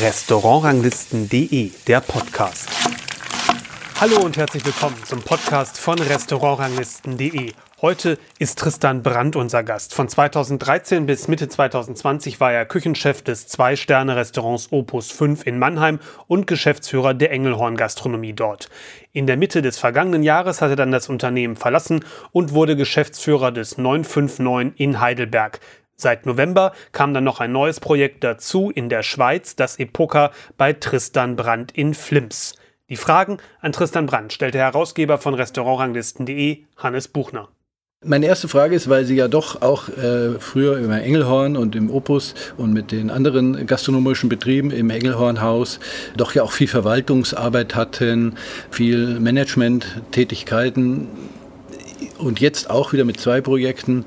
Restaurantranglisten.de, der Podcast. Hallo und herzlich willkommen zum Podcast von Restaurantranglisten.de. Heute ist Tristan Brandt unser Gast. Von 2013 bis Mitte 2020 war er Küchenchef des Zwei-Sterne-Restaurants Opus 5 in Mannheim und Geschäftsführer der Engelhorn Gastronomie dort. In der Mitte des vergangenen Jahres hat er dann das Unternehmen verlassen und wurde Geschäftsführer des 959 in Heidelberg. Seit November kam dann noch ein neues Projekt dazu in der Schweiz, das Epoca bei Tristan Brandt in Flims. Die Fragen an Tristan Brandt stellt der Herausgeber von Restaurantranglisten.de, Hannes Buchner. Meine erste Frage ist, weil Sie ja doch auch äh, früher im Engelhorn und im Opus und mit den anderen gastronomischen Betrieben im Engelhornhaus doch ja auch viel Verwaltungsarbeit hatten, viel Management-Tätigkeiten und jetzt auch wieder mit zwei Projekten,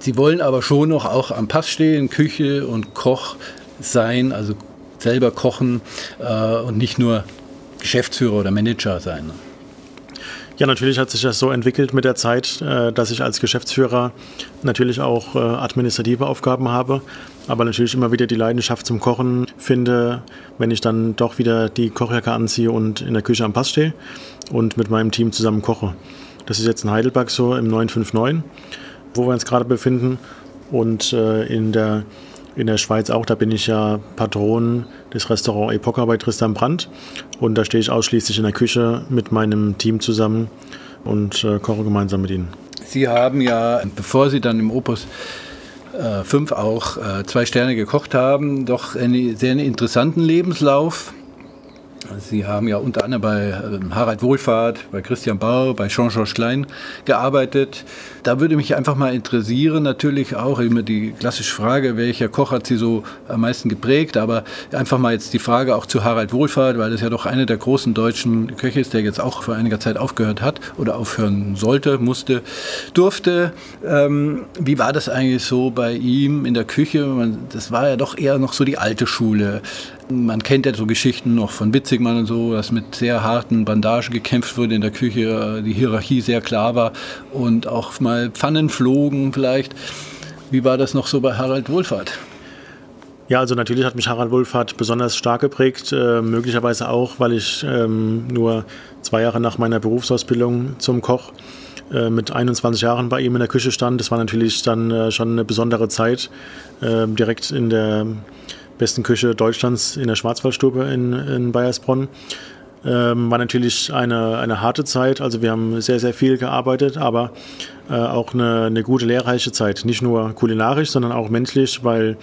Sie wollen aber schon noch auch am Pass stehen, Küche und Koch sein, also selber kochen äh, und nicht nur Geschäftsführer oder Manager sein. Ja, natürlich hat sich das so entwickelt mit der Zeit, äh, dass ich als Geschäftsführer natürlich auch äh, administrative Aufgaben habe, aber natürlich immer wieder die Leidenschaft zum Kochen finde, wenn ich dann doch wieder die Kochjacke anziehe und in der Küche am Pass stehe und mit meinem Team zusammen koche. Das ist jetzt in Heidelberg so im 959 wo wir uns gerade befinden. Und äh, in, der, in der Schweiz auch, da bin ich ja Patron des Restaurants Epoca bei Tristan Brandt. Und da stehe ich ausschließlich in der Küche mit meinem Team zusammen und äh, koche gemeinsam mit ihnen. Sie haben ja, bevor Sie dann im Opus 5 äh, auch äh, zwei Sterne gekocht haben, doch einen sehr interessanten Lebenslauf. Sie haben ja unter anderem bei ähm, Harald Wohlfahrt, bei Christian Bauer, bei Jean-Georges Klein gearbeitet. Da würde mich einfach mal interessieren, natürlich auch immer die klassische Frage, welcher Koch hat Sie so am meisten geprägt, aber einfach mal jetzt die Frage auch zu Harald Wohlfahrt, weil das ja doch einer der großen deutschen Köche ist, der jetzt auch vor einiger Zeit aufgehört hat oder aufhören sollte, musste, durfte. Ähm, wie war das eigentlich so bei ihm in der Küche? Das war ja doch eher noch so die alte Schule. Man kennt ja so Geschichten noch von Witzigmann und so, dass mit sehr harten Bandagen gekämpft wurde in der Küche, äh, die Hierarchie sehr klar war und auch mal Pfannen flogen vielleicht. Wie war das noch so bei Harald Wohlfahrt? Ja, also natürlich hat mich Harald Wohlfahrt besonders stark geprägt, äh, möglicherweise auch, weil ich ähm, nur zwei Jahre nach meiner Berufsausbildung zum Koch äh, mit 21 Jahren bei ihm in der Küche stand. Das war natürlich dann äh, schon eine besondere Zeit, direkt in der besten Küche Deutschlands in der Schwarzwaldstube in, in Bayersbronn. Ähm, war natürlich eine, eine harte Zeit. Also wir haben sehr, sehr viel gearbeitet, aber äh, auch eine, eine gute, lehrreiche Zeit. Nicht nur kulinarisch, sondern auch menschlich, weil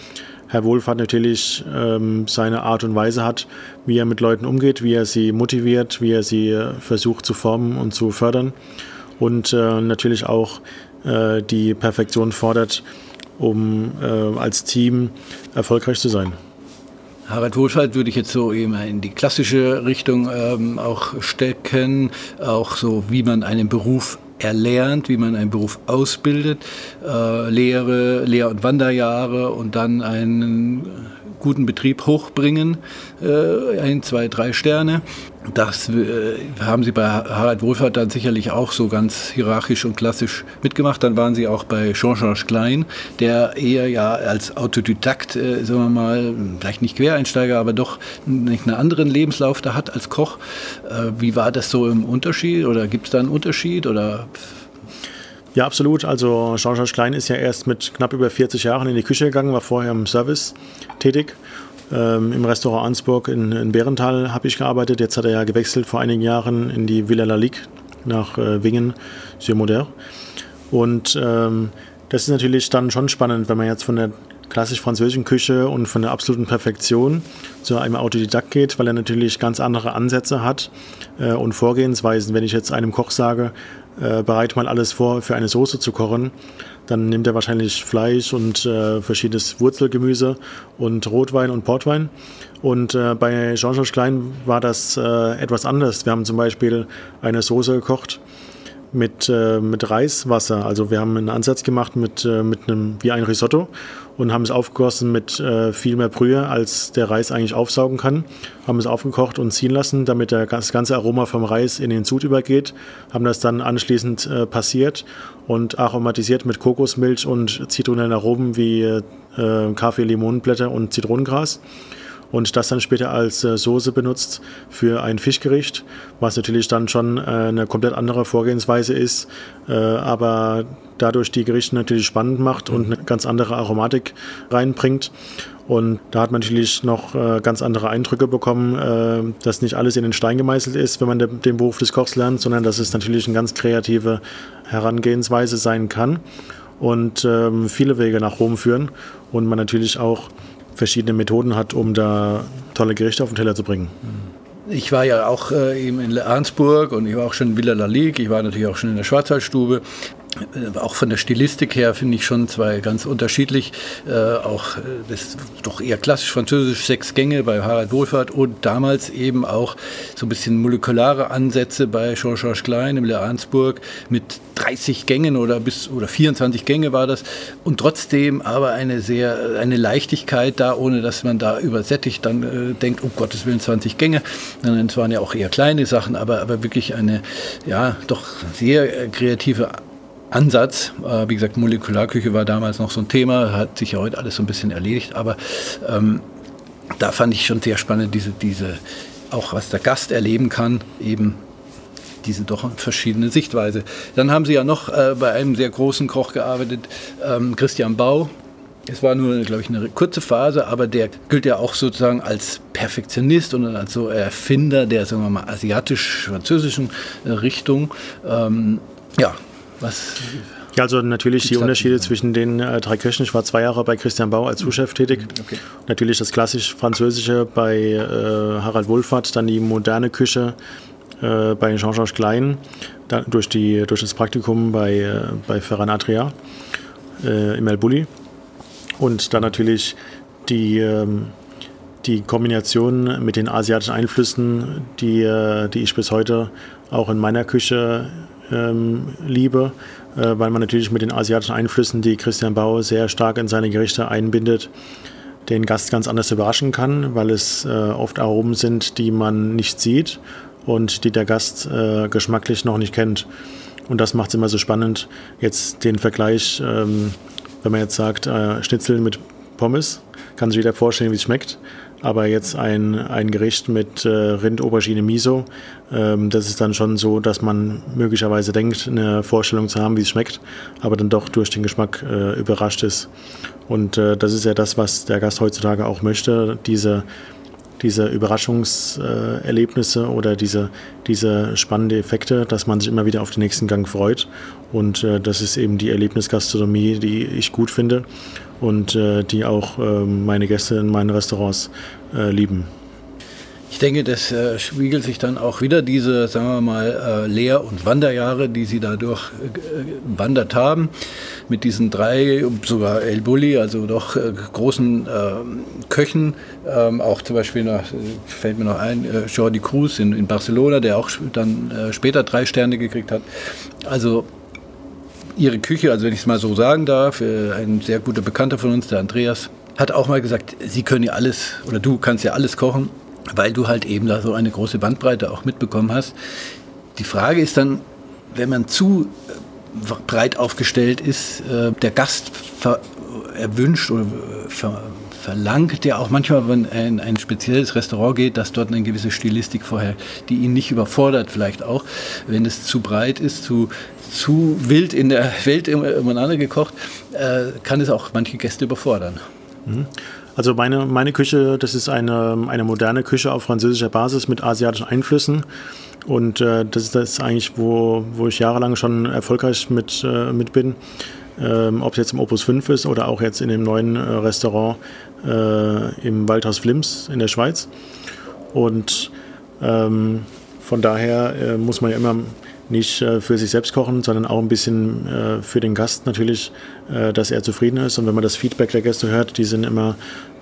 Herr Wohlfahrt natürlich ähm, seine Art und Weise hat, wie er mit Leuten umgeht, wie er sie motiviert, wie er sie äh, versucht zu formen und zu fördern. Und äh, natürlich auch äh, die Perfektion fordert, um äh, als Team erfolgreich zu sein. Harald Wohlfahrt würde ich jetzt so eben in die klassische Richtung ähm, auch stecken, auch so wie man einen Beruf erlernt, wie man einen Beruf ausbildet, äh, Lehre, Lehr- und Wanderjahre und dann einen guten Betrieb hochbringen, äh, ein, zwei, drei Sterne. Das äh, haben sie bei Harald Wohlfahrt dann sicherlich auch so ganz hierarchisch und klassisch mitgemacht. Dann waren sie auch bei Jean-Georges Klein, der eher ja als Autodidakt, äh, sagen wir mal, vielleicht nicht Quereinsteiger, aber doch einen anderen Lebenslauf da hat als Koch. Äh, wie war das so im Unterschied oder gibt es da einen Unterschied oder ja, absolut. Also Jean-Jacques Klein ist ja erst mit knapp über 40 Jahren in die Küche gegangen, war vorher im Service tätig. Ähm, Im Restaurant Ansburg in, in Bärental habe ich gearbeitet. Jetzt hat er ja gewechselt vor einigen Jahren in die Villa La Ligue nach äh, Wingen, sur Moder. Und ähm, das ist natürlich dann schon spannend, wenn man jetzt von der klassisch französischen Küche und von der absoluten Perfektion zu einem Autodidakt geht, weil er natürlich ganz andere Ansätze hat äh, und Vorgehensweisen. Wenn ich jetzt einem Koch sage, äh, bereite mal alles vor, für eine Soße zu kochen, dann nimmt er wahrscheinlich Fleisch und äh, verschiedenes Wurzelgemüse und Rotwein und Portwein. Und äh, bei Jean-Georges Klein war das äh, etwas anders. Wir haben zum Beispiel eine Soße gekocht mit, äh, mit Reiswasser. Also wir haben einen Ansatz gemacht mit, äh, mit einem, wie ein Risotto und haben es aufgegossen mit äh, viel mehr Brühe, als der Reis eigentlich aufsaugen kann. Haben es aufgekocht und ziehen lassen, damit das ganze Aroma vom Reis in den Sud übergeht. Haben das dann anschließend äh, passiert und aromatisiert mit Kokosmilch und zitronellen Aromen wie äh, Kaffee, Limonenblätter und Zitronengras. Und das dann später als äh, Soße benutzt für ein Fischgericht, was natürlich dann schon äh, eine komplett andere Vorgehensweise ist, äh, aber dadurch die Gerichte natürlich spannend macht und eine ganz andere Aromatik reinbringt. Und da hat man natürlich noch äh, ganz andere Eindrücke bekommen, äh, dass nicht alles in den Stein gemeißelt ist, wenn man de den Beruf des Kochs lernt, sondern dass es natürlich eine ganz kreative Herangehensweise sein kann und ähm, viele Wege nach Rom führen und man natürlich auch verschiedene Methoden hat, um da tolle Gerichte auf den Teller zu bringen. Ich war ja auch äh, eben in Arnsburg und ich war auch schon in Villa La Ligue, ich war natürlich auch schon in der Schwarzwaldstube auch von der Stilistik her finde ich schon zwei ganz unterschiedlich. Äh, auch äh, das doch eher klassisch französisch, sechs Gänge bei Harald Wohlfahrt und damals eben auch so ein bisschen molekulare Ansätze bei Jean-Georges Klein im Le Arnsburg mit 30 Gängen oder bis oder 24 Gänge war das und trotzdem aber eine sehr eine Leichtigkeit da, ohne dass man da übersättigt dann äh, denkt, um Gottes Willen 20 Gänge. Es waren ja auch eher kleine Sachen, aber, aber wirklich eine ja doch sehr kreative Ansatz. Äh, wie gesagt, Molekularküche war damals noch so ein Thema, hat sich ja heute alles so ein bisschen erledigt, aber ähm, da fand ich schon sehr spannend, diese, diese, auch was der Gast erleben kann, eben diese doch verschiedene Sichtweise. Dann haben Sie ja noch äh, bei einem sehr großen Koch gearbeitet, ähm, Christian Bau. Es war nur, glaube ich, eine kurze Phase, aber der gilt ja auch sozusagen als Perfektionist und als so Erfinder der, sagen wir mal, asiatisch-französischen äh, Richtung. Ähm, ja, was ja, also natürlich die Unterschiede zwischen den äh, drei Köchen. Ich war zwei Jahre bei Christian Bau als Zuschef tätig. Okay. Natürlich das klassisch Französische bei äh, Harald Wohlfahrt, dann die moderne Küche äh, bei Jean-Georges Klein, dann durch, die, durch das Praktikum bei, äh, bei Ferran Adria äh, im El Bulli. Und dann natürlich die, ähm, die Kombination mit den asiatischen Einflüssen, die, äh, die ich bis heute auch in meiner Küche ähm, liebe, äh, weil man natürlich mit den asiatischen Einflüssen, die Christian Bau sehr stark in seine Gerichte einbindet, den Gast ganz anders überraschen kann, weil es äh, oft Aromen sind, die man nicht sieht und die der Gast äh, geschmacklich noch nicht kennt. Und das macht es immer so spannend. Jetzt den Vergleich, ähm, wenn man jetzt sagt, äh, Schnitzel mit Pommes, kann sich jeder vorstellen, wie es schmeckt aber jetzt ein, ein Gericht mit äh, Rind, Aubergine, Miso, ähm, das ist dann schon so, dass man möglicherweise denkt, eine Vorstellung zu haben, wie es schmeckt, aber dann doch durch den Geschmack äh, überrascht ist. Und äh, das ist ja das, was der Gast heutzutage auch möchte, diese, diese Überraschungserlebnisse oder diese, diese spannende Effekte, dass man sich immer wieder auf den nächsten Gang freut. Und äh, das ist eben die Erlebnisgastronomie, die ich gut finde und äh, die auch äh, meine Gäste in meinen Restaurants äh, lieben. Ich denke, das äh, spiegelt sich dann auch wieder diese, sagen wir mal, äh, Lehr- und Wanderjahre, die Sie dadurch äh, wandert haben, mit diesen drei, sogar El Bulli, also doch großen ähm, Köchen, ähm, auch zum Beispiel noch, fällt mir noch ein, Jordi Cruz in, in Barcelona, der auch dann später drei Sterne gekriegt hat. Also ihre Küche, also wenn ich es mal so sagen darf, äh, ein sehr guter Bekannter von uns, der Andreas, hat auch mal gesagt, sie können ja alles oder du kannst ja alles kochen, weil du halt eben da so eine große Bandbreite auch mitbekommen hast. Die Frage ist dann, wenn man zu äh, breit aufgestellt ist, äh, der Gast erwünscht oder verlangt ja auch manchmal, wenn er in ein spezielles Restaurant geht, dass dort eine gewisse Stilistik vorher, die ihn nicht überfordert vielleicht auch, wenn es zu breit ist, zu, zu wild in der Welt übereinander gekocht, äh, kann es auch manche Gäste überfordern. Mhm. Also meine, meine Küche, das ist eine, eine moderne Küche auf französischer Basis mit asiatischen Einflüssen. Und äh, das ist das eigentlich, wo, wo ich jahrelang schon erfolgreich mit, äh, mit bin. Ähm, ob es jetzt im Opus 5 ist oder auch jetzt in dem neuen äh, Restaurant äh, im Waldhaus Flims in der Schweiz. Und ähm, von daher äh, muss man ja immer nicht äh, für sich selbst kochen, sondern auch ein bisschen äh, für den Gast natürlich, äh, dass er zufrieden ist. Und wenn man das Feedback der Gäste hört, die sind immer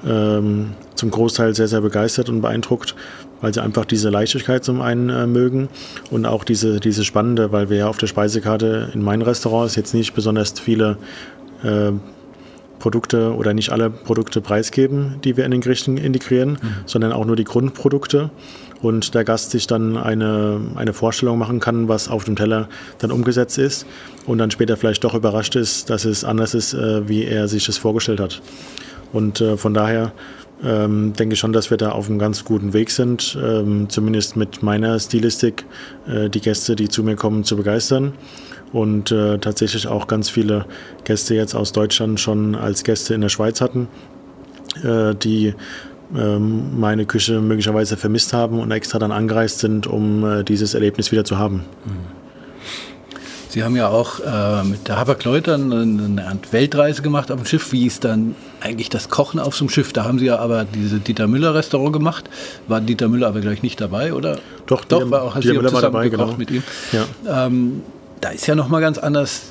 ähm, zum Großteil sehr, sehr begeistert und beeindruckt, weil sie einfach diese Leichtigkeit zum einen äh, mögen und auch diese, diese spannende, weil wir ja auf der Speisekarte in meinen Restaurants jetzt nicht besonders viele äh, Produkte oder nicht alle Produkte preisgeben, die wir in den Gerichten integrieren, mhm. sondern auch nur die Grundprodukte und der Gast sich dann eine, eine Vorstellung machen kann, was auf dem Teller dann umgesetzt ist und dann später vielleicht doch überrascht ist, dass es anders ist, äh, wie er sich es vorgestellt hat. Und äh, von daher ähm, denke schon, dass wir da auf einem ganz guten Weg sind, ähm, zumindest mit meiner Stilistik, äh, die Gäste, die zu mir kommen, zu begeistern. Und äh, tatsächlich auch ganz viele Gäste jetzt aus Deutschland schon als Gäste in der Schweiz hatten, äh, die ähm, meine Küche möglicherweise vermisst haben und extra dann angereist sind, um äh, dieses Erlebnis wieder zu haben. Mhm. Sie haben ja auch äh, mit der dann eine Art Weltreise gemacht auf dem Schiff. Wie ist dann eigentlich das Kochen auf so einem Schiff? Da haben Sie ja aber diese Dieter Müller Restaurant gemacht. War Dieter Müller aber gleich nicht dabei, oder? Doch, Doch Dieter, war auch Dieter Müller war dabei, genau. mit ihm. Ja. Ähm, da ist ja noch mal ganz anders.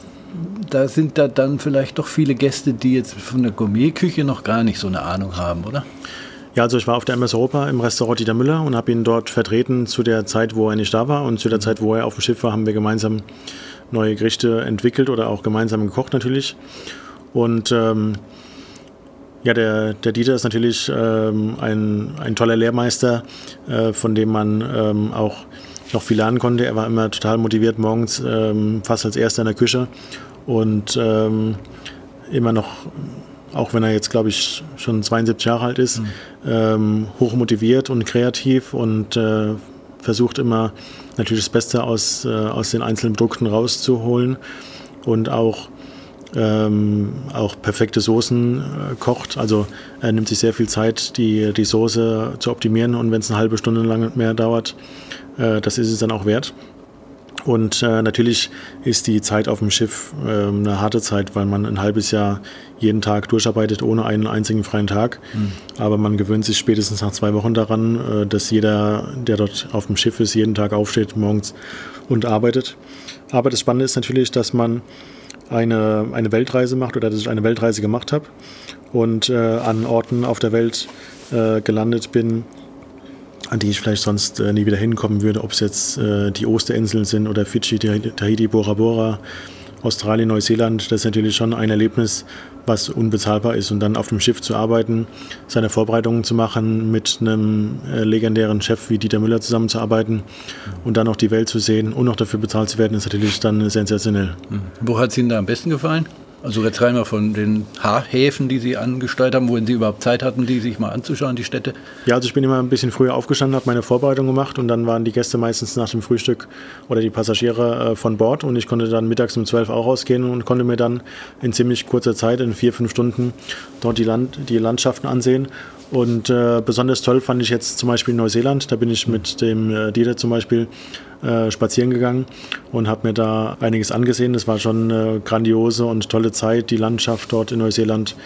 Da sind da dann vielleicht doch viele Gäste, die jetzt von der Gourmetküche noch gar nicht so eine Ahnung haben, oder? Ja, also ich war auf der MS Europa im Restaurant Dieter Müller und habe ihn dort vertreten zu der Zeit, wo er nicht da war. Und zu der Zeit, wo er auf dem Schiff war, haben wir gemeinsam neue Gerichte entwickelt oder auch gemeinsam gekocht natürlich. Und ähm, ja, der, der Dieter ist natürlich ähm, ein, ein toller Lehrmeister, äh, von dem man ähm, auch noch viel lernen konnte. Er war immer total motiviert morgens, ähm, fast als Erster in der Küche und ähm, immer noch, auch wenn er jetzt, glaube ich, schon 72 Jahre alt ist, mhm. ähm, hoch motiviert und kreativ und äh, versucht immer natürlich das Beste aus, äh, aus den einzelnen Produkten rauszuholen und auch, ähm, auch perfekte Soßen äh, kocht. Also er nimmt sich sehr viel Zeit, die, die Soße zu optimieren und wenn es eine halbe Stunde lang mehr dauert, äh, das ist es dann auch wert. Und äh, natürlich ist die Zeit auf dem Schiff äh, eine harte Zeit, weil man ein halbes Jahr jeden Tag durcharbeitet ohne einen einzigen freien Tag. Mhm. Aber man gewöhnt sich spätestens nach zwei Wochen daran, äh, dass jeder, der dort auf dem Schiff ist, jeden Tag aufsteht morgens und arbeitet. Aber das Spannende ist natürlich, dass man eine, eine Weltreise macht oder dass ich eine Weltreise gemacht habe und äh, an Orten auf der Welt äh, gelandet bin, an die ich vielleicht sonst äh, nie wieder hinkommen würde, ob es jetzt äh, die Osterinseln sind oder Fidschi, Tahiti, Bora Bora, Australien, Neuseeland. Das ist natürlich schon ein Erlebnis, was unbezahlbar ist. Und dann auf dem Schiff zu arbeiten, seine Vorbereitungen zu machen, mit einem äh, legendären Chef wie Dieter Müller zusammenzuarbeiten und dann noch die Welt zu sehen und noch dafür bezahlt zu werden, ist natürlich dann sensationell. Wo hat es Ihnen da am besten gefallen? Also jetzt rein mal von den Häfen, die Sie angesteuert haben, wohin Sie überhaupt Zeit hatten, die sich mal anzuschauen, die Städte? Ja, also ich bin immer ein bisschen früher aufgestanden, habe meine Vorbereitung gemacht und dann waren die Gäste meistens nach dem Frühstück oder die Passagiere äh, von Bord und ich konnte dann mittags um 12 auch rausgehen und konnte mir dann in ziemlich kurzer Zeit, in vier, fünf Stunden, dort die, Land die Landschaften ansehen und äh, besonders toll fand ich jetzt zum Beispiel Neuseeland. Da bin ich mit dem äh, Dieter zum Beispiel äh, spazieren gegangen und habe mir da einiges angesehen. Das war schon eine grandiose und tolle Zeit, die Landschaft dort in Neuseeland,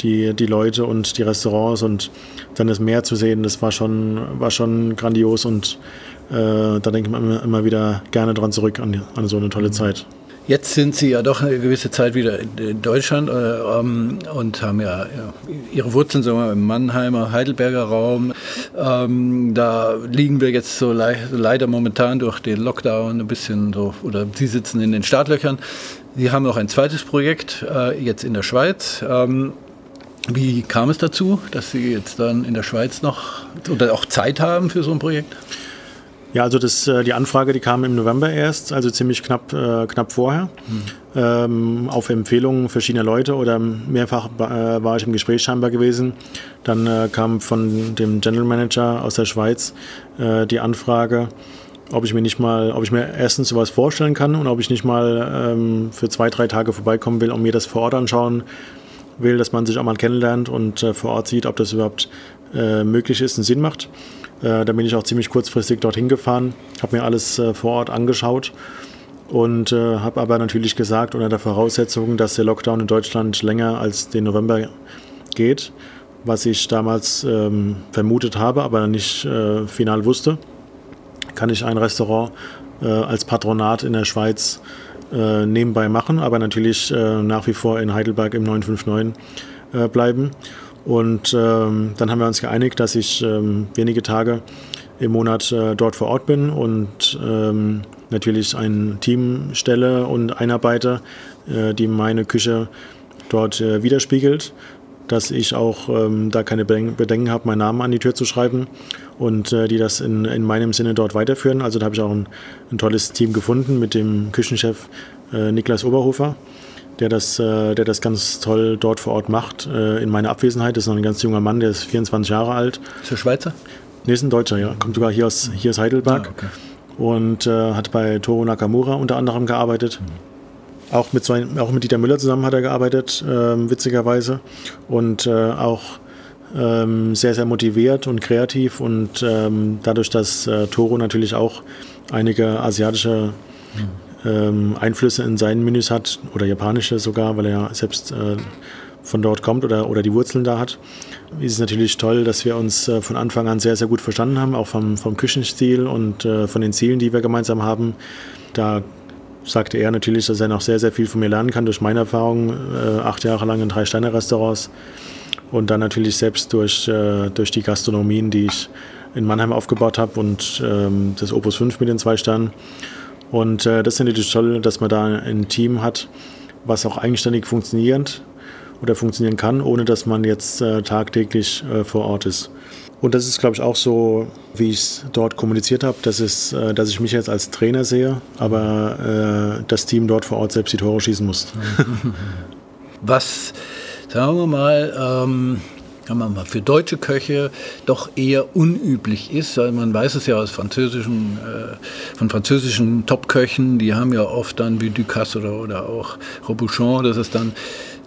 die, die Leute und die Restaurants und dann das Meer zu sehen, das war schon, war schon grandios und äh, da denke ich immer, immer wieder gerne dran zurück an, an so eine tolle Zeit. Jetzt sind Sie ja doch eine gewisse Zeit wieder in Deutschland äh, ähm, und haben ja, ja, Ihre Wurzeln sagen wir, im Mannheimer, Heidelberger Raum. Ähm, da liegen wir jetzt so le leider momentan durch den Lockdown ein bisschen so, oder Sie sitzen in den Startlöchern. Sie haben noch ein zweites Projekt äh, jetzt in der Schweiz. Ähm, wie kam es dazu, dass Sie jetzt dann in der Schweiz noch oder auch Zeit haben für so ein Projekt? Ja, also das, äh, die Anfrage, die kam im November erst, also ziemlich knapp, äh, knapp vorher. Mhm. Ähm, auf Empfehlungen verschiedener Leute oder mehrfach äh, war ich im Gespräch scheinbar gewesen. Dann äh, kam von dem General Manager aus der Schweiz äh, die Anfrage, ob ich mir nicht mal, ob ich mir erstens sowas vorstellen kann und ob ich nicht mal ähm, für zwei, drei Tage vorbeikommen will und mir das vor Ort anschauen will, dass man sich auch mal kennenlernt und äh, vor Ort sieht, ob das überhaupt möglich ist und Sinn macht. Äh, da bin ich auch ziemlich kurzfristig dorthin gefahren, habe mir alles äh, vor Ort angeschaut und äh, habe aber natürlich gesagt, unter der Voraussetzung, dass der Lockdown in Deutschland länger als den November geht, was ich damals ähm, vermutet habe, aber nicht äh, final wusste, kann ich ein Restaurant äh, als Patronat in der Schweiz äh, nebenbei machen, aber natürlich nach wie vor in Heidelberg im 959 bleiben. Und ähm, dann haben wir uns geeinigt, dass ich ähm, wenige Tage im Monat äh, dort vor Ort bin und ähm, natürlich ein Team stelle und einarbeite, äh, die meine Küche dort äh, widerspiegelt, dass ich auch ähm, da keine Bedenken habe, meinen Namen an die Tür zu schreiben und äh, die das in, in meinem Sinne dort weiterführen. Also da habe ich auch ein, ein tolles Team gefunden mit dem Küchenchef äh, Niklas Oberhofer der das, äh, der das ganz toll dort vor Ort macht, äh, in meiner Abwesenheit. Das ist noch ein ganz junger Mann, der ist 24 Jahre alt. Ist er Schweizer? Nee, ist ein Deutscher, ja. Kommt sogar hier aus, hier aus Heidelberg. Ah, okay. Und äh, hat bei Toro Nakamura unter anderem gearbeitet. Mhm. Auch mit, so auch mit Dieter Müller zusammen hat er gearbeitet, äh, witzigerweise. Und äh, auch ähm, sehr, sehr motiviert und kreativ. Und ähm, dadurch, dass äh, Toro natürlich auch einige asiatische ähm, Einflüsse in seinen Menüs hat oder japanische sogar, weil er selbst äh, von dort kommt oder, oder die Wurzeln da hat, ist es natürlich toll, dass wir uns äh, von Anfang an sehr, sehr gut verstanden haben, auch vom, vom Küchenstil und äh, von den Zielen, die wir gemeinsam haben. Da sagte er natürlich, dass er noch sehr, sehr viel von mir lernen kann durch meine Erfahrung, äh, acht Jahre lang in drei Sterne-Restaurants und dann natürlich selbst durch, äh, durch die Gastronomien, die ich in Mannheim aufgebaut habe und ähm, das Opus 5 mit den zwei Sternen. Und äh, das ist natürlich toll, dass man da ein Team hat, was auch eigenständig funktioniert oder funktionieren kann, ohne dass man jetzt äh, tagtäglich äh, vor Ort ist. Und das ist, glaube ich, auch so, wie ich es dort kommuniziert habe, dass, äh, dass ich mich jetzt als Trainer sehe, aber äh, das Team dort vor Ort selbst die Tore schießen muss. Was, sagen wir mal, ähm mal, für deutsche Köche doch eher unüblich ist. Man weiß es ja aus französischen, äh, von französischen Topköchen, die haben ja oft dann wie Ducasse oder, oder auch Robuchon, das ist dann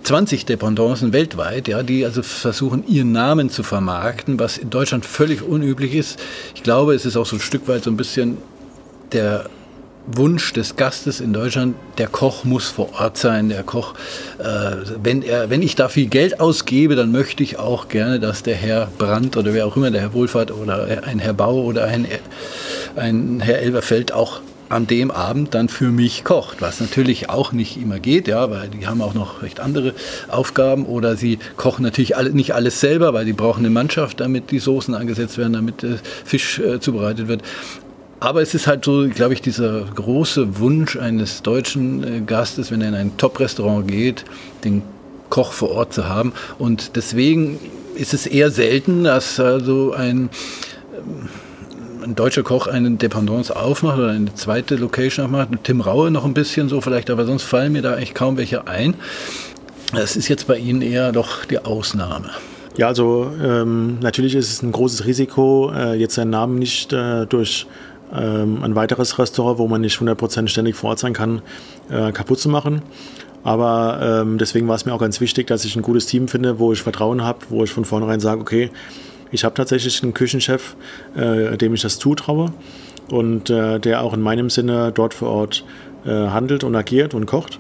20 Dependancen weltweit, ja, die also versuchen, ihren Namen zu vermarkten, was in Deutschland völlig unüblich ist. Ich glaube, es ist auch so ein Stück weit so ein bisschen der Wunsch des Gastes in Deutschland, der Koch muss vor Ort sein, der Koch, äh, wenn, er, wenn ich da viel Geld ausgebe, dann möchte ich auch gerne, dass der Herr Brandt oder wer auch immer, der Herr Wohlfahrt oder ein Herr Bau oder ein, ein Herr Elberfeld auch an dem Abend dann für mich kocht, was natürlich auch nicht immer geht, ja, weil die haben auch noch recht andere Aufgaben oder sie kochen natürlich alle, nicht alles selber, weil die brauchen eine Mannschaft, damit die Soßen angesetzt werden, damit der Fisch äh, zubereitet wird. Aber es ist halt so, glaube ich, dieser große Wunsch eines deutschen äh, Gastes, wenn er in ein Top-Restaurant geht, den Koch vor Ort zu haben. Und deswegen ist es eher selten, dass also ein, ähm, ein deutscher Koch eine Dependance aufmacht oder eine zweite Location aufmacht. Tim Raue noch ein bisschen so vielleicht, aber sonst fallen mir da eigentlich kaum welche ein. Das ist jetzt bei Ihnen eher doch die Ausnahme. Ja, also ähm, natürlich ist es ein großes Risiko, äh, jetzt seinen Namen nicht äh, durch ein weiteres Restaurant, wo man nicht 100% ständig vor Ort sein kann, äh, kaputt zu machen. Aber ähm, deswegen war es mir auch ganz wichtig, dass ich ein gutes Team finde, wo ich Vertrauen habe, wo ich von vornherein sage, okay, ich habe tatsächlich einen Küchenchef, äh, dem ich das zutraue und äh, der auch in meinem Sinne dort vor Ort äh, handelt und agiert und kocht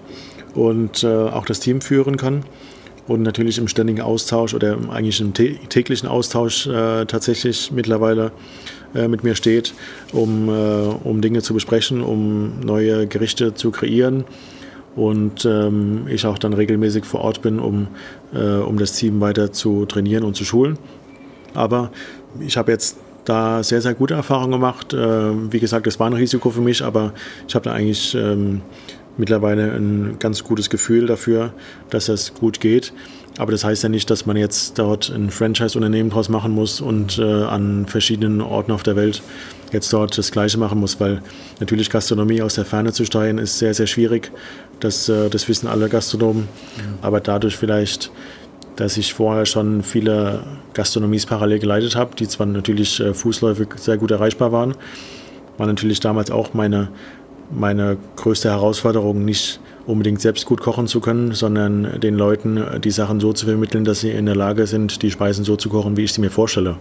und äh, auch das Team führen kann und natürlich im ständigen Austausch oder eigentlich im täglichen Austausch äh, tatsächlich mittlerweile äh, mit mir steht, um, äh, um Dinge zu besprechen, um neue Gerichte zu kreieren und ähm, ich auch dann regelmäßig vor Ort bin, um, äh, um das Team weiter zu trainieren und zu schulen. Aber ich habe jetzt da sehr, sehr gute Erfahrungen gemacht. Äh, wie gesagt, es war ein Risiko für mich, aber ich habe da eigentlich ähm, mittlerweile ein ganz gutes Gefühl dafür, dass das gut geht. Aber das heißt ja nicht, dass man jetzt dort ein Franchise-Unternehmen draus machen muss und äh, an verschiedenen Orten auf der Welt jetzt dort das Gleiche machen muss, weil natürlich Gastronomie aus der Ferne zu steuern ist sehr, sehr schwierig. Das, äh, das wissen alle Gastronomen. Ja. Aber dadurch vielleicht, dass ich vorher schon viele Gastronomies parallel geleitet habe, die zwar natürlich äh, fußläufig sehr gut erreichbar waren, war natürlich damals auch meine meine größte Herausforderung, nicht unbedingt selbst gut kochen zu können, sondern den Leuten die Sachen so zu vermitteln, dass sie in der Lage sind, die Speisen so zu kochen, wie ich sie mir vorstelle.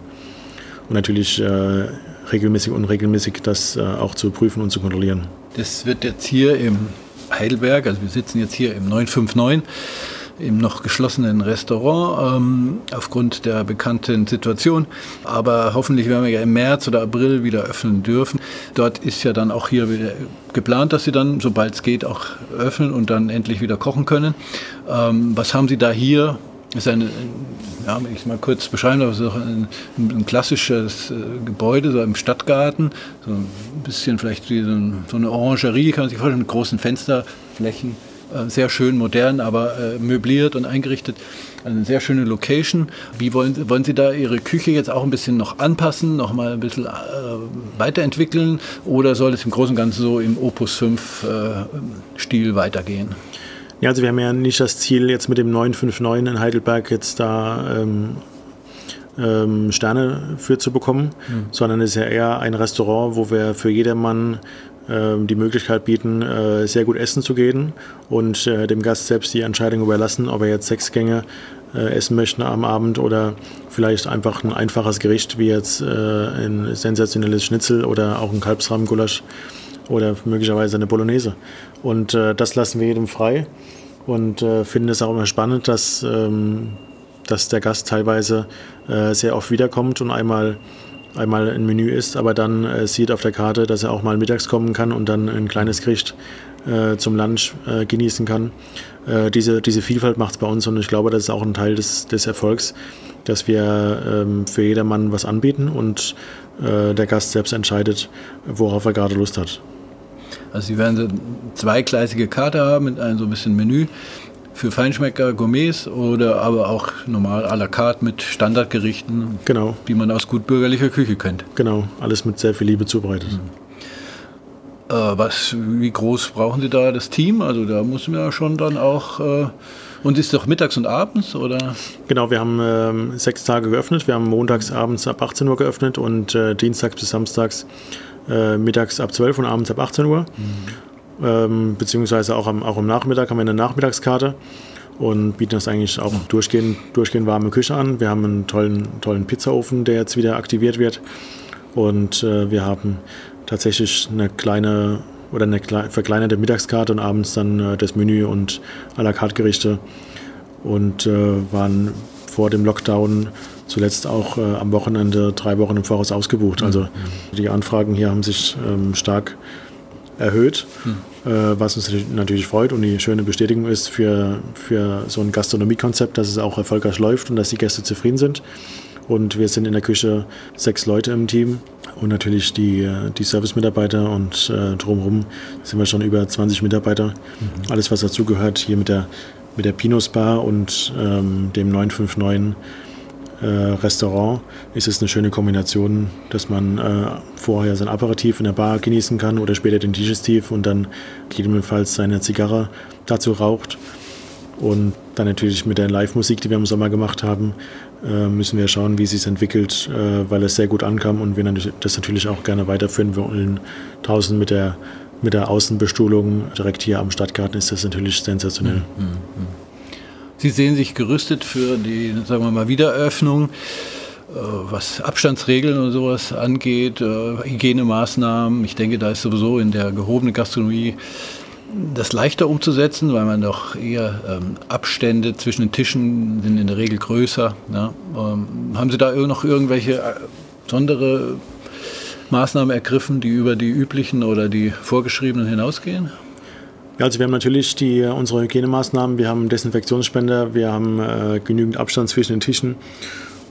Und natürlich äh, regelmäßig und unregelmäßig das äh, auch zu prüfen und zu kontrollieren. Das wird jetzt hier im Heidelberg, also wir sitzen jetzt hier im 959 im noch geschlossenen Restaurant ähm, aufgrund der bekannten Situation. Aber hoffentlich werden wir ja im März oder April wieder öffnen dürfen. Dort ist ja dann auch hier wieder geplant, dass Sie dann, sobald es geht, auch öffnen und dann endlich wieder kochen können. Ähm, was haben Sie da hier? Ist eine, ja, ich es mal kurz beschreiben darf, ist auch ein, ein klassisches äh, Gebäude, so im Stadtgarten, so ein bisschen vielleicht wie so, ein, eine Orangerie, kann man sich vorstellen, mit großen Fensterflächen sehr schön modern, aber äh, möbliert und eingerichtet. Eine sehr schöne Location. Wie wollen, wollen Sie da Ihre Küche jetzt auch ein bisschen noch anpassen, noch mal ein bisschen äh, weiterentwickeln oder soll es im Großen und Ganzen so im Opus 5 äh, Stil weitergehen? Ja, also wir haben ja nicht das Ziel, jetzt mit dem 959 in Heidelberg jetzt da ähm, ähm, Sterne für zu bekommen, mhm. sondern es ist ja eher ein Restaurant, wo wir für jedermann die Möglichkeit bieten, äh, sehr gut essen zu gehen und äh, dem Gast selbst die Entscheidung überlassen, ob er jetzt sechs Gänge äh, essen möchte am Abend oder vielleicht einfach ein einfaches Gericht wie jetzt ein sensationelles Schnitzel oder auch ein Kalbsrahmengulasch oder möglicherweise eine Bolognese. Und das lassen wir jedem frei und finden es auch immer spannend, dass, ähm, dass der Gast teilweise sehr oft wiederkommt und einmal einmal ein Menü isst, aber dann äh, sieht auf der Karte, dass er auch mal mittags kommen kann und dann ein kleines Gericht äh, zum Lunch äh, genießen kann. Äh, diese, diese Vielfalt macht es bei uns und ich glaube, das ist auch ein Teil des, des Erfolgs, dass wir ähm, für jedermann was anbieten und äh, der Gast selbst entscheidet, worauf er gerade Lust hat. Also Sie werden so eine zweigleisige Karte haben mit einem so ein bisschen Menü für Feinschmecker, Gourmets oder aber auch normal à la carte mit Standardgerichten, genau. die man aus gut bürgerlicher Küche kennt. Genau, alles mit sehr viel Liebe zubereitet. Mhm. Äh, was, wie groß brauchen Sie da das Team? Also da muss man ja schon dann auch... Äh, und ist doch mittags und abends, oder? Genau, wir haben ähm, sechs Tage geöffnet. Wir haben montags abends ab 18 Uhr geöffnet und äh, dienstags bis samstags äh, mittags ab 12 und abends ab 18 Uhr. Mhm ähm, beziehungsweise auch am, auch am Nachmittag haben wir eine Nachmittagskarte und bieten das eigentlich auch durchgehend, durchgehend warme Küche an. Wir haben einen tollen, tollen Pizzaofen, der jetzt wieder aktiviert wird und äh, wir haben tatsächlich eine kleine oder eine verkleinerte Mittagskarte und abends dann äh, das Menü und à la carte Gerichte und äh, waren vor dem Lockdown zuletzt auch äh, am Wochenende drei Wochen im Voraus ausgebucht. Also mhm. die Anfragen hier haben sich ähm, stark erhöht, hm. äh, was uns natürlich freut und die schöne Bestätigung ist für, für so ein Gastronomiekonzept, dass es auch erfolgreich läuft und dass die Gäste zufrieden sind. Und wir sind in der Küche sechs Leute im Team und natürlich die, die Service-Mitarbeiter und äh, drumherum sind wir schon über 20 Mitarbeiter. Mhm. Alles, was dazugehört, hier mit der, mit der Pinos Bar und ähm, dem 959 äh, Restaurant ist es eine schöne Kombination, dass man äh, vorher sein Aperitif in der Bar genießen kann oder später den Digestiv und dann gegebenenfalls seine Zigarre dazu raucht. Und dann natürlich mit der Live-Musik, die wir im Sommer gemacht haben, äh, müssen wir schauen, wie es sich entwickelt, äh, weil es sehr gut ankam und wir das natürlich auch gerne weiterführen wollen. Draußen mit der, mit der Außenbestuhlung direkt hier am Stadtgarten ist das natürlich sensationell. Mhm. Sie sehen sich gerüstet für die, sagen wir mal, Wiedereröffnung, äh, was Abstandsregeln und sowas angeht, äh, Hygienemaßnahmen. Ich denke, da ist sowieso in der gehobenen Gastronomie das leichter umzusetzen, weil man doch eher ähm, Abstände zwischen den Tischen sind in der Regel größer. Ja. Ähm, haben Sie da noch irgendwelche äh, besondere Maßnahmen ergriffen, die über die üblichen oder die vorgeschriebenen hinausgehen? Ja, also wir haben natürlich die, unsere Hygienemaßnahmen, wir haben Desinfektionsspender, wir haben äh, genügend Abstand zwischen den Tischen.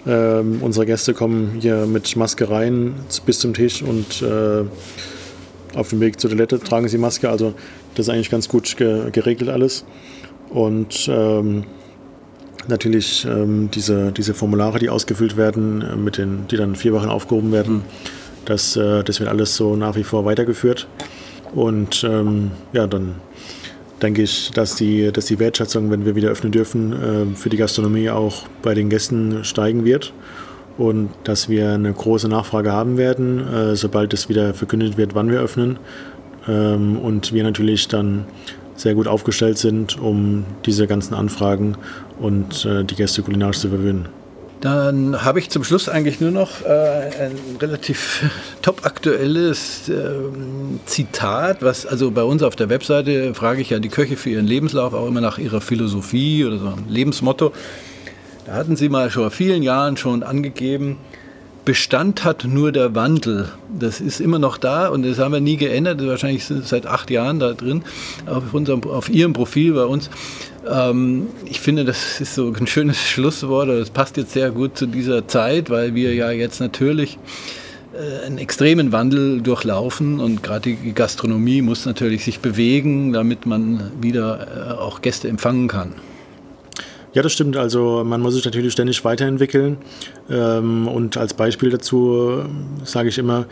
Ähm, unsere Gäste kommen hier mit Maske rein bis zum Tisch und äh, auf dem Weg zur Toilette tragen sie Maske. Also das ist eigentlich ganz gut ge geregelt alles. Und ähm, natürlich ähm, diese, diese Formulare, die ausgefüllt werden, äh, mit den, die dann vier Wochen aufgehoben werden, das, äh, das wird alles so nach wie vor weitergeführt. Und ähm, ja, dann denke ich, dass die, dass die Wertschätzung, wenn wir wieder öffnen dürfen, äh, für die Gastronomie auch bei den Gästen steigen wird und dass wir eine große Nachfrage haben werden, äh, sobald es wieder verkündet wird, wann wir öffnen. Ähm, und wir natürlich dann sehr gut aufgestellt sind, um diese ganzen Anfragen und äh, die Gäste kulinarisch zu verwöhnen. Dann habe ich zum Schluss eigentlich nur noch äh, ein relativ top aktuelles äh, Zitat, was also bei uns auf der Webseite frage ich ja die Köche für ihren Lebenslauf auch immer nach ihrer Philosophie oder so einem Lebensmotto. Da hatten sie mal schon vor vielen Jahren schon angegeben, Bestand hat nur der Wandel. Das ist immer noch da und das haben wir nie geändert. Wahrscheinlich sind seit acht Jahren da drin auf, unserem, auf Ihrem Profil bei uns. Ähm, ich finde, das ist so ein schönes Schlusswort. Das passt jetzt sehr gut zu dieser Zeit, weil wir ja jetzt natürlich äh, einen extremen Wandel durchlaufen und gerade die Gastronomie muss natürlich sich bewegen, damit man wieder äh, auch Gäste empfangen kann. Ja, das stimmt. Also man muss sich natürlich ständig weiterentwickeln. Ähm, und als Beispiel dazu äh, sage ich immer,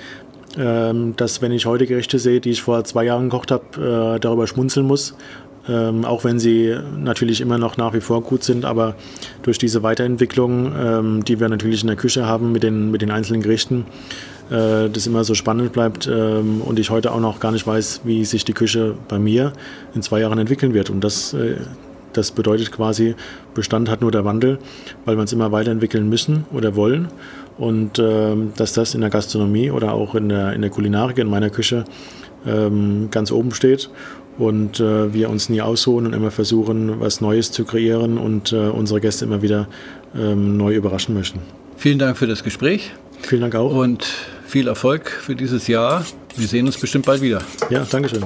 ähm, dass wenn ich heute Gerichte sehe, die ich vor zwei Jahren gekocht habe, darüber schmunzeln muss, ähm, auch wenn sie natürlich immer noch nach wie vor gut sind, aber durch diese Weiterentwicklung, ähm, die wir natürlich in der Küche haben mit den, mit den einzelnen Gerichten, äh, das immer so spannend bleibt ähm, und ich heute auch noch gar nicht weiß, wie sich die Küche bei mir in zwei Jahren entwickeln wird. Und das, äh, das bedeutet quasi, Bestand hat nur der Wandel, weil wir uns immer weiterentwickeln müssen oder wollen. Und ähm, dass das in der Gastronomie oder auch in der, in der Kulinarik in meiner Küche ähm, ganz oben steht und äh, wir uns nie ausruhen und immer versuchen, was Neues zu kreieren und äh, unsere Gäste immer wieder ähm, neu überraschen möchten. Vielen Dank für das Gespräch. Vielen Dank auch. Und viel Erfolg für dieses Jahr. Wir sehen uns bestimmt bald wieder. Ja, Dankeschön.